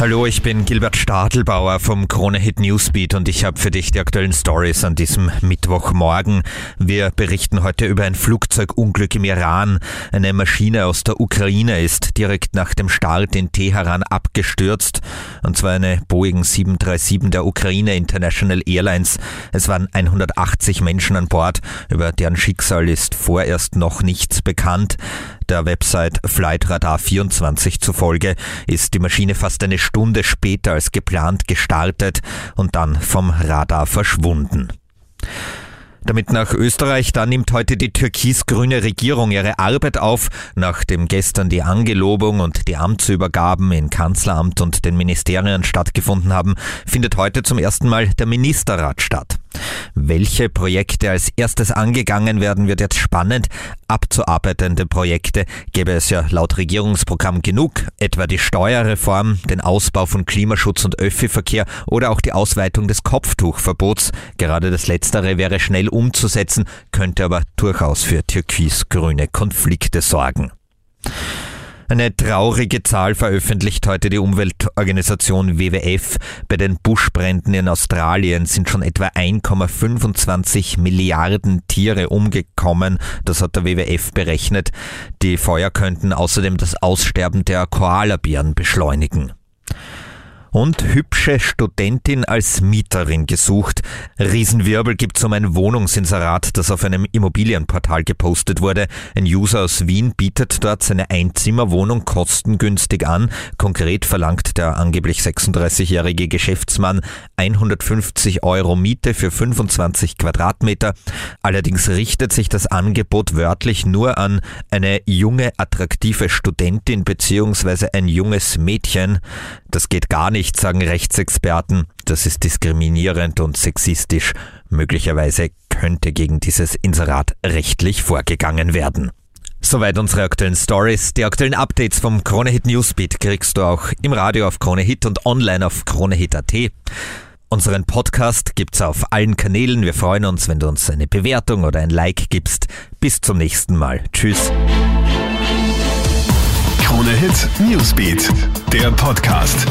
Hallo, ich bin Gilbert Stadelbauer vom Krone Hit Newsbeat und ich habe für dich die aktuellen Stories an diesem Mittwochmorgen. Wir berichten heute über ein Flugzeugunglück im Iran. Eine Maschine aus der Ukraine ist direkt nach dem Start in Teheran abgestürzt und zwar eine Boeing 737 der Ukraine International Airlines. Es waren 180 Menschen an Bord, über deren Schicksal ist vorerst noch nichts bekannt. Der Website Flightradar24 zufolge ist die Maschine fast eine Stunde später als geplant gestartet und dann vom Radar verschwunden. Damit nach Österreich, da nimmt heute die türkis-grüne Regierung ihre Arbeit auf, nachdem gestern die Angelobung und die Amtsübergaben in Kanzleramt und den Ministerien stattgefunden haben, findet heute zum ersten Mal der Ministerrat statt. Welche Projekte als erstes angegangen werden, wird jetzt spannend. Abzuarbeitende Projekte gäbe es ja laut Regierungsprogramm genug, etwa die Steuerreform, den Ausbau von Klimaschutz und Öffi-Verkehr oder auch die Ausweitung des Kopftuchverbots. Gerade das Letztere wäre schnell umzusetzen, könnte aber durchaus für türkis-grüne Konflikte sorgen. Eine traurige Zahl veröffentlicht heute die Umweltorganisation WWF. Bei den Buschbränden in Australien sind schon etwa 1,25 Milliarden Tiere umgekommen. Das hat der WWF berechnet. Die Feuer könnten außerdem das Aussterben der Koalabären beschleunigen und hübsche Studentin als Mieterin gesucht. Riesenwirbel gibt's um ein Wohnungsinserat, das auf einem Immobilienportal gepostet wurde. Ein User aus Wien bietet dort seine Einzimmerwohnung kostengünstig an. Konkret verlangt der angeblich 36-jährige Geschäftsmann 150 Euro Miete für 25 Quadratmeter. Allerdings richtet sich das Angebot wörtlich nur an eine junge, attraktive Studentin bzw. ein junges Mädchen. Das geht gar nicht, sagen Rechtsexperten. Das ist diskriminierend und sexistisch. Möglicherweise könnte gegen dieses Inserat rechtlich vorgegangen werden. Soweit unsere aktuellen Stories. Die aktuellen Updates vom Kronehit Newsbeat kriegst du auch im Radio auf Kronehit und online auf kronehit.at. Unseren Podcast gibt's auf allen Kanälen. Wir freuen uns, wenn du uns eine Bewertung oder ein Like gibst. Bis zum nächsten Mal. Tschüss. Krone Hit Newsbeat, der Podcast.